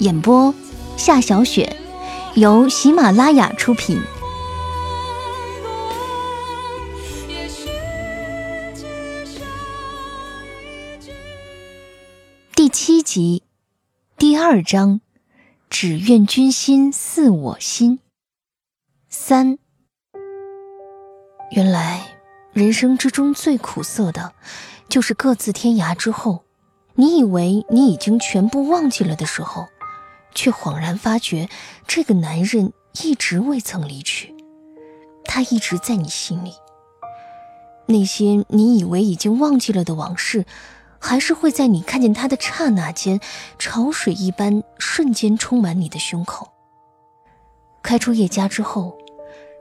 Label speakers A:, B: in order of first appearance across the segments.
A: 演播：夏小雪，由喜马拉雅出品。第七集，第二章，只愿君心似我心。三，原来人生之中最苦涩的，就是各自天涯之后，你以为你已经全部忘记了的时候。却恍然发觉，这个男人一直未曾离去，他一直在你心里。那些你以为已经忘记了的往事，还是会在你看见他的刹那间，潮水一般瞬间充满你的胸口。开出叶家之后，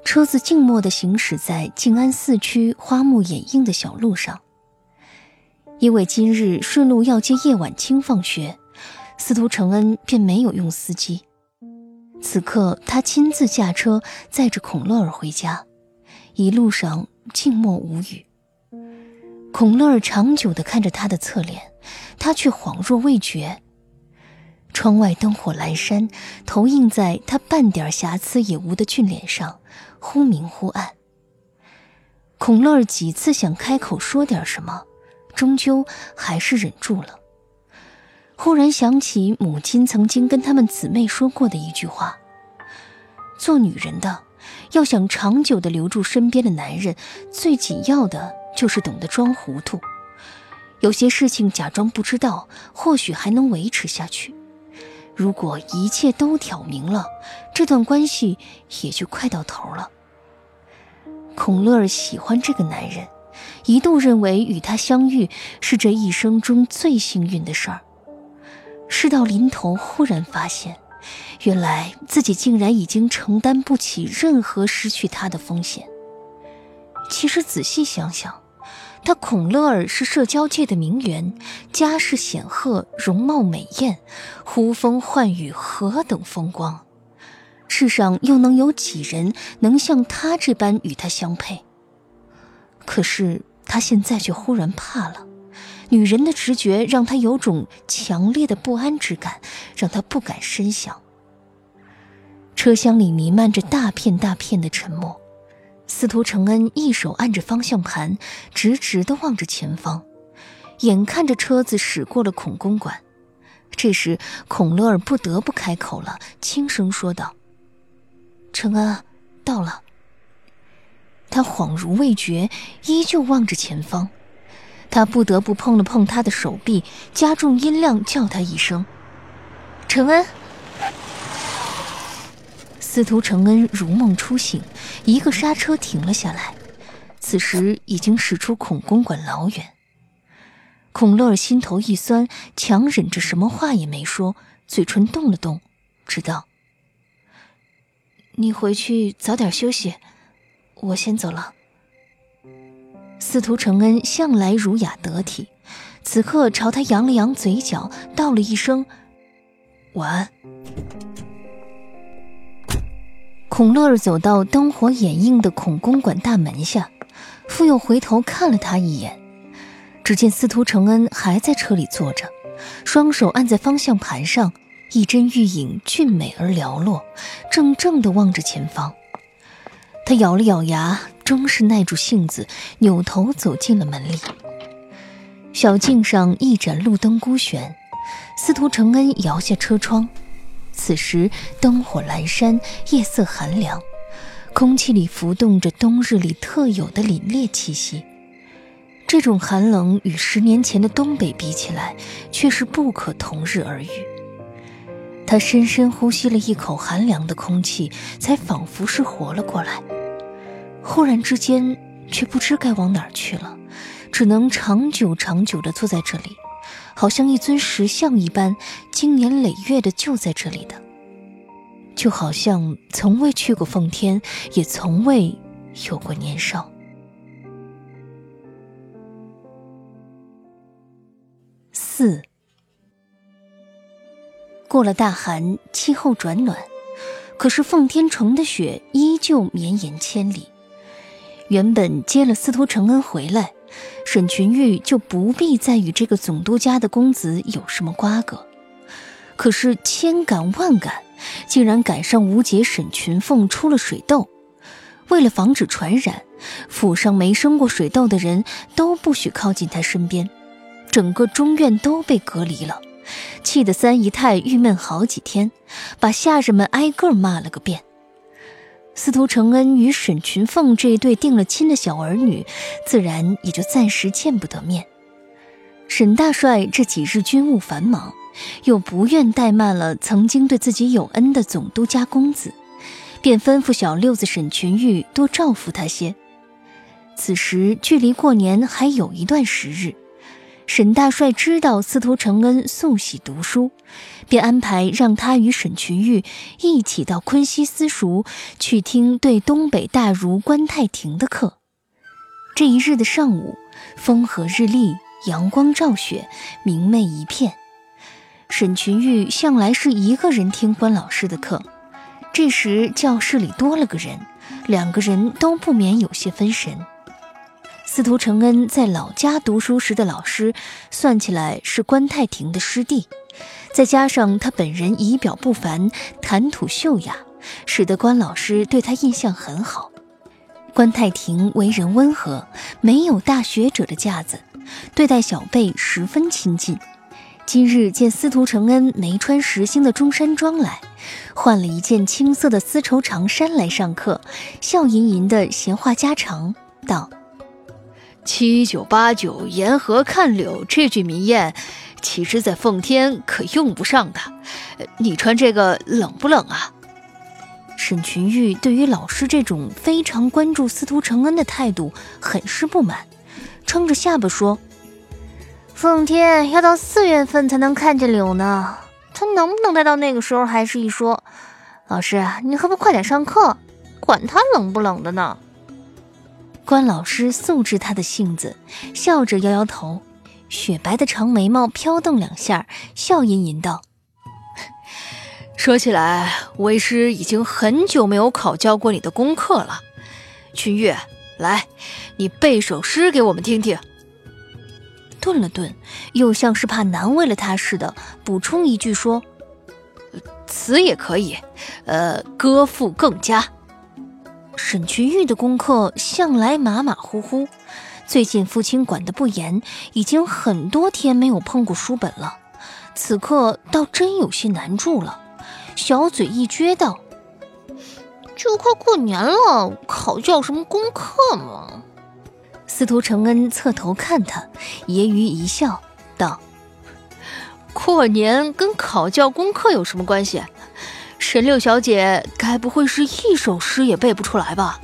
A: 车子静默地行驶在静安寺区花木掩映的小路上，因为今日顺路要接叶晚清放学。司徒承恩便没有用司机，此刻他亲自驾车载着孔乐儿回家，一路上静默无语。孔乐儿长久地看着他的侧脸，他却恍若未觉。窗外灯火阑珊，投映在他半点瑕疵也无的俊脸上，忽明忽暗。孔乐儿几次想开口说点什么，终究还是忍住了。忽然想起母亲曾经跟他们姊妹说过的一句话：“做女人的，要想长久的留住身边的男人，最紧要的就是懂得装糊涂。有些事情假装不知道，或许还能维持下去；如果一切都挑明了，这段关系也就快到头了。”孔乐儿喜欢这个男人，一度认为与他相遇是这一生中最幸运的事儿。事到临头，忽然发现，原来自己竟然已经承担不起任何失去他的风险。其实仔细想想，他孔乐儿是社交界的名媛，家世显赫，容貌美艳，呼风唤雨，何等风光！世上又能有几人能像他这般与他相配？可是他现在却忽然怕了。女人的直觉让他有种强烈的不安之感，让他不敢深想。车厢里弥漫着大片大片的沉默，司徒承恩一手按着方向盘，直直地望着前方，眼看着车子驶过了孔公馆。这时，孔乐儿不得不开口了，轻声说道：“承恩，到了。”他恍如未觉，依旧望着前方。他不得不碰了碰他的手臂，加重音量叫他一声：“承恩。”司徒承恩如梦初醒，一个刹车停了下来。此时已经驶出孔公馆老远。孔乐心头一酸，强忍着什么话也没说，嘴唇动了动，直道：“你回去早点休息，我先走了。”司徒承恩向来儒雅得体，此刻朝他扬了扬嘴角，道了一声“晚安”。孔乐儿走到灯火掩映的孔公馆大门下，复又回头看了他一眼，只见司徒承恩还在车里坐着，双手按在方向盘上，一针玉影俊美而寥落，怔怔地望着前方。他咬了咬牙。终是耐住性子，扭头走进了门里。小径上一盏路灯孤悬，司徒承恩摇下车窗，此时灯火阑珊，夜色寒凉，空气里浮动着冬日里特有的凛冽气息。这种寒冷与十年前的东北比起来，却是不可同日而语。他深深呼吸了一口寒凉的空气，才仿佛是活了过来。忽然之间，却不知该往哪儿去了，只能长久长久的坐在这里。好像一尊石像一般，经年累月的就在这里的，就好像从未去过奉天，也从未有过年少。四，过了大寒，气候转暖，可是奉天城的雪依旧绵延千里。原本接了司徒承恩回来。沈群玉就不必再与这个总督家的公子有什么瓜葛，可是千赶万赶，竟然赶上吴姐沈群凤出了水痘。为了防止传染，府上没生过水痘的人都不许靠近她身边，整个中院都被隔离了，气得三姨太郁闷好几天，把下人们挨个骂了个遍。司徒承恩与沈群凤这一对定了亲的小儿女，自然也就暂时见不得面。沈大帅这几日军务繁忙，又不愿怠慢了曾经对自己有恩的总督家公子，便吩咐小六子沈群玉多照拂他些。此时距离过年还有一段时日。沈大帅知道司徒承恩素喜读书，便安排让他与沈群玉一起到昆西私塾去听对东北大儒关太庭的课。这一日的上午，风和日丽，阳光照雪，明媚一片。沈群玉向来是一个人听关老师的课，这时教室里多了个人，两个人都不免有些分神。司徒承恩在老家读书时的老师，算起来是关太庭的师弟，再加上他本人仪表不凡，谈吐秀雅，使得关老师对他印象很好。关太庭为人温和，没有大学者的架子，对待小辈十分亲近。今日见司徒承恩没穿实兴的中山装来，换了一件青色的丝绸长衫来上课，笑吟吟的闲话家常道。
B: 七九八九，沿河看柳这句名谚，其实在奉天可用不上的。你穿这个冷不冷啊？
A: 沈群玉对于老师这种非常关注司徒承恩的态度很是不满，撑着下巴说：“
C: 奉天要到四月份才能看见柳呢，他能不能待到那个时候还是一说。老师，你何不快点上课？管他冷不冷的呢？”
A: 关老师素知他的性子，笑着摇摇头，雪白的长眉毛飘动两下，笑吟吟道：“
B: 说起来，为师已经很久没有考教过你的功课了。群玉，来，你背首诗给我们听听。”
A: 顿了顿，又像是怕难为了他似的，补充一句说：“
B: 词也可以，呃，歌赋更佳。”
A: 沈群玉的功课向来马马虎虎，最近父亲管得不严，已经很多天没有碰过书本了。此刻倒真有些难住了，小嘴一撅道：“
C: 就快过年了，考教什么功课嘛？”
A: 司徒承恩侧头看他，揶揄一笑，道：“
B: 过年跟考教功课有什么关系？”沈六小姐该不会是一首诗也背不出来吧？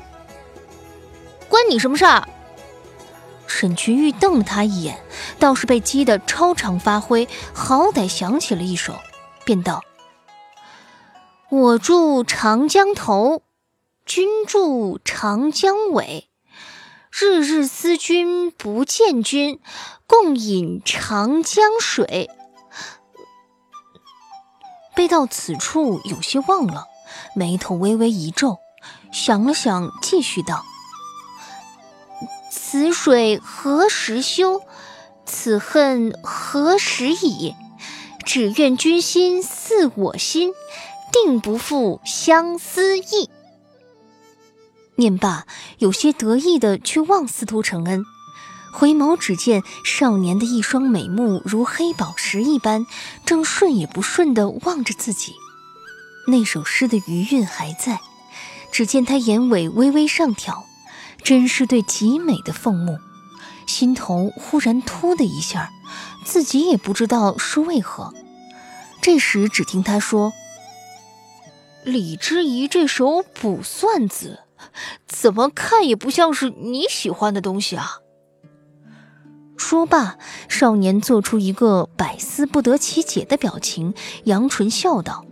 C: 关你什么事儿？
A: 沈群玉瞪了他一眼，倒是被激得超常发挥，好歹想起了一首，便道：“我住长江头，君住长江尾，日日思君不见君，共饮长江水。”背到此处，有些忘了，眉头微微一皱，想了想，继续道：“此水何时休？此恨何时已？只愿君心似我心，定不负相思意。”念罢，有些得意的去望司徒承恩。回眸，只见少年的一双美目如黑宝石一般，正顺也不顺地望着自己，那首诗的余韵还在。只见他眼尾微微上挑，真是对极美的凤目。心头忽然突的一下，自己也不知道是为何。这时只听他说：“
B: 李之仪这首《卜算子》，怎么看也不像是你喜欢的东西啊。”
A: 说罢，少年做出一个百思不得其解的表情，扬唇笑道：“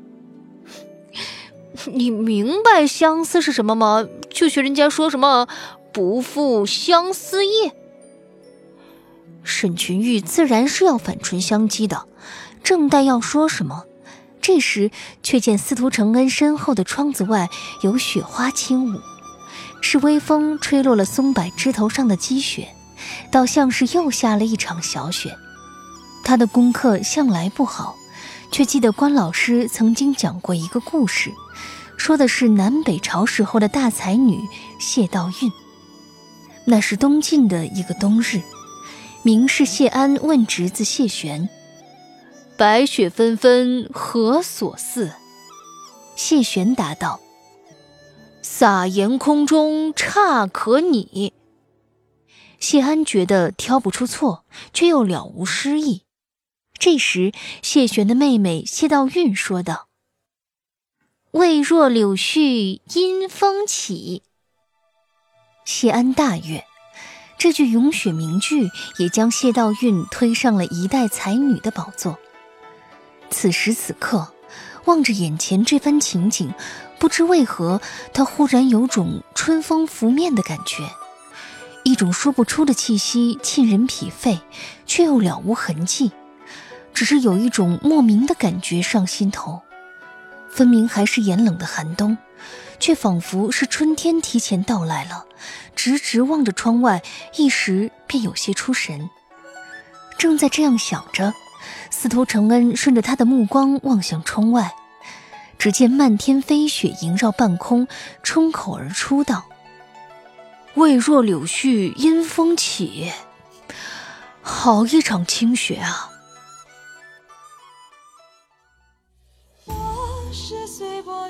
B: 你明白相思是什么吗？就学人家说什么‘不负相思意’。”
A: 沈群玉自然是要反唇相讥的，正待要说什么，这时却见司徒承恩身后的窗子外有雪花轻舞，是微风吹落了松柏枝头上的积雪。倒像是又下了一场小雪。他的功课向来不好，却记得关老师曾经讲过一个故事，说的是南北朝时候的大才女谢道韫。那是东晋的一个冬日，名士谢安问侄子谢玄：“
B: 白雪纷纷何所似？”
A: 谢玄答道：“
B: 撒盐空中差可拟。”
A: 谢安觉得挑不出错，却又了无诗意。这时，谢玄的妹妹谢道韫说道：“
C: 未若柳絮因风起。”
A: 谢安大悦，这句咏雪名句也将谢道韫推上了一代才女的宝座。此时此刻，望着眼前这番情景，不知为何，他忽然有种春风拂面的感觉。一种说不出的气息沁人脾肺，却又了无痕迹。只是有一种莫名的感觉上心头，分明还是炎冷的寒冬，却仿佛是春天提前到来了。直直望着窗外，一时便有些出神。正在这样想着，司徒承恩顺着他的目光望向窗外，只见漫天飞雪萦绕半空，冲口而出道。
B: 未若柳絮因风起，好一场清雪啊！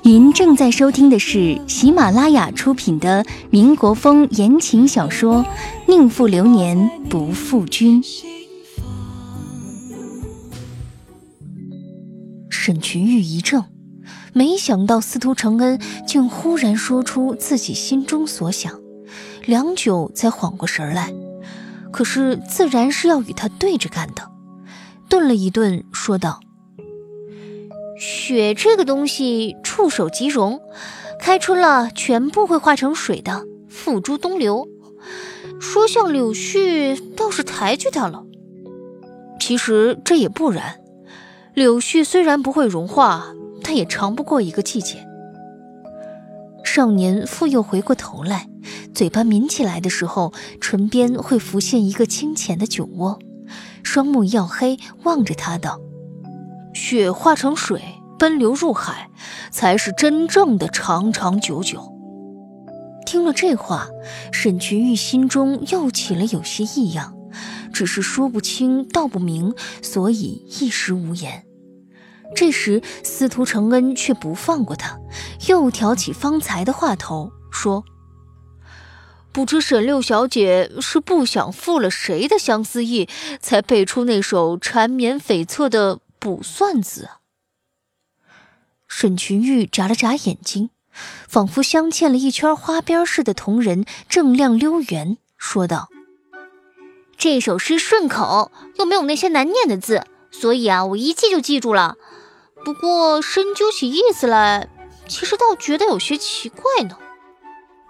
A: 您正在收听的是喜马拉雅出品的民国风言情小说《宁负流年不负君》。沈群玉一怔，没想到司徒承恩竟忽然说出自己心中所想。良久才缓过神来，可是自然是要与他对着干的。顿了一顿，说道：“
C: 雪这个东西，触手即溶，开春了全部会化成水的，付诸东流。说像柳絮，倒是抬举他了。
B: 其实这也不然，柳絮虽然不会融化，但也长不过一个季节。”
A: 少年复又回过头来。嘴巴抿起来的时候，唇边会浮现一个清浅的酒窝，双目曜黑，望着他道：“
B: 雪化成水，奔流入海，才是真正的长长久久。”
A: 听了这话，沈群玉心中又起了有些异样，只是说不清道不明，所以一时无言。这时，司徒承恩却不放过他，又挑起方才的话头说。
B: 不知沈六小姐是不想负了谁的相思意，才背出那首缠绵悱恻的《卜算子》。
A: 沈群玉眨了眨眼睛，仿佛镶嵌了一圈花边似的瞳仁正亮溜圆，说道：“
C: 这首诗顺口，又没有那些难念的字，所以啊，我一记就记住了。不过深究起意思来，其实倒觉得有些奇怪呢。”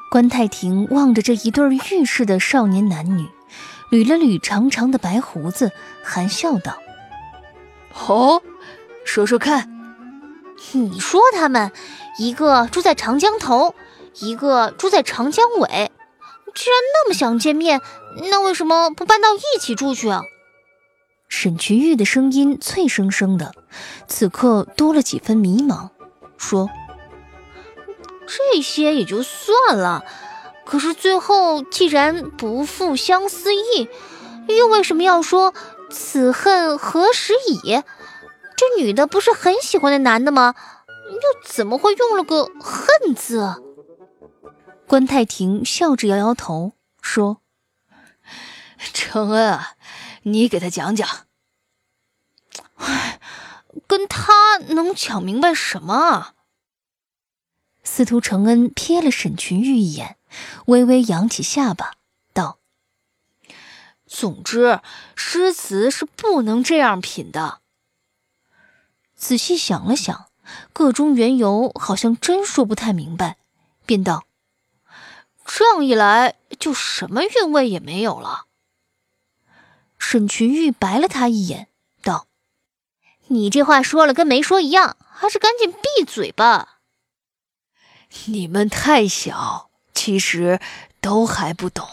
A: 关太庭望着这一对玉似的少年男女，捋了捋长长的白胡子，含笑道：“
B: 哦，说说看。
C: 你说他们一个住在长江头，一个住在长江尾，既然那么想见面，那为什么不搬到一起住去啊？”
A: 沈群玉的声音脆生生的，此刻多了几分迷茫，说。
C: 这些也就算了，可是最后既然不负相思意，又为什么要说此恨何时已？这女的不是很喜欢那男的吗？又怎么会用了个恨字？
A: 关太庭笑着摇摇头说：“
B: 承恩啊，你给他讲讲。
C: 哎，跟他能讲明白什么？”
A: 司徒承恩瞥了沈群玉一眼，微微扬起下巴，道：“
B: 总之，诗词是不能这样品的。”
A: 仔细想了想，个中缘由好像真说不太明白，便道：“
B: 这样一来，就什么韵味也没有了。”
A: 沈群玉白了他一眼，道：“
C: 你这话说了跟没说一样，还是赶紧闭嘴吧。”
B: 你们太小，其实都还不懂。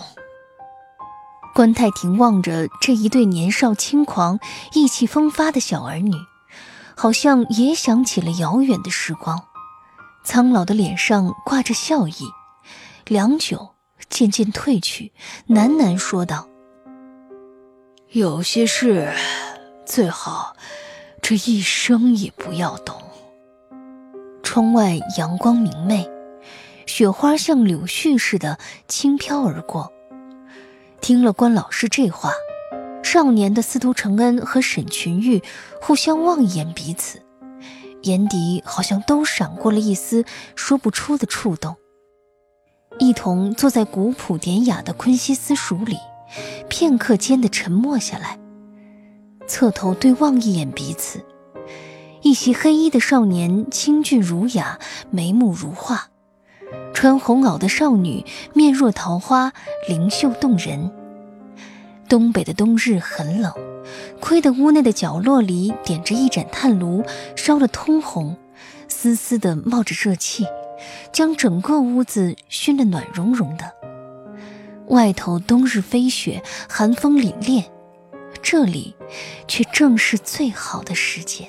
A: 关太庭望着这一对年少轻狂、意气风发的小儿女。好像也想起了遥远的时光，苍老的脸上挂着笑意，良久，渐渐褪去，喃喃说道：“
B: 有些事，最好这一生也不要懂。”
A: 窗外阳光明媚，雪花像柳絮似的轻飘而过。听了关老师这话。少年的司徒承恩和沈群玉互相望一眼彼此，眼底好像都闪过了一丝说不出的触动。一同坐在古朴典雅的昆西私塾里，片刻间的沉默下来，侧头对望一眼彼此。一袭黑衣的少年清俊儒雅，眉目如画；穿红袄的少女面若桃花，灵秀动人。东北的冬日很冷，亏得屋内的角落里点着一盏炭炉，烧得通红，丝丝的冒着热气，将整个屋子熏得暖融融的。外头冬日飞雪，寒风凛冽，这里却正是最好的时节。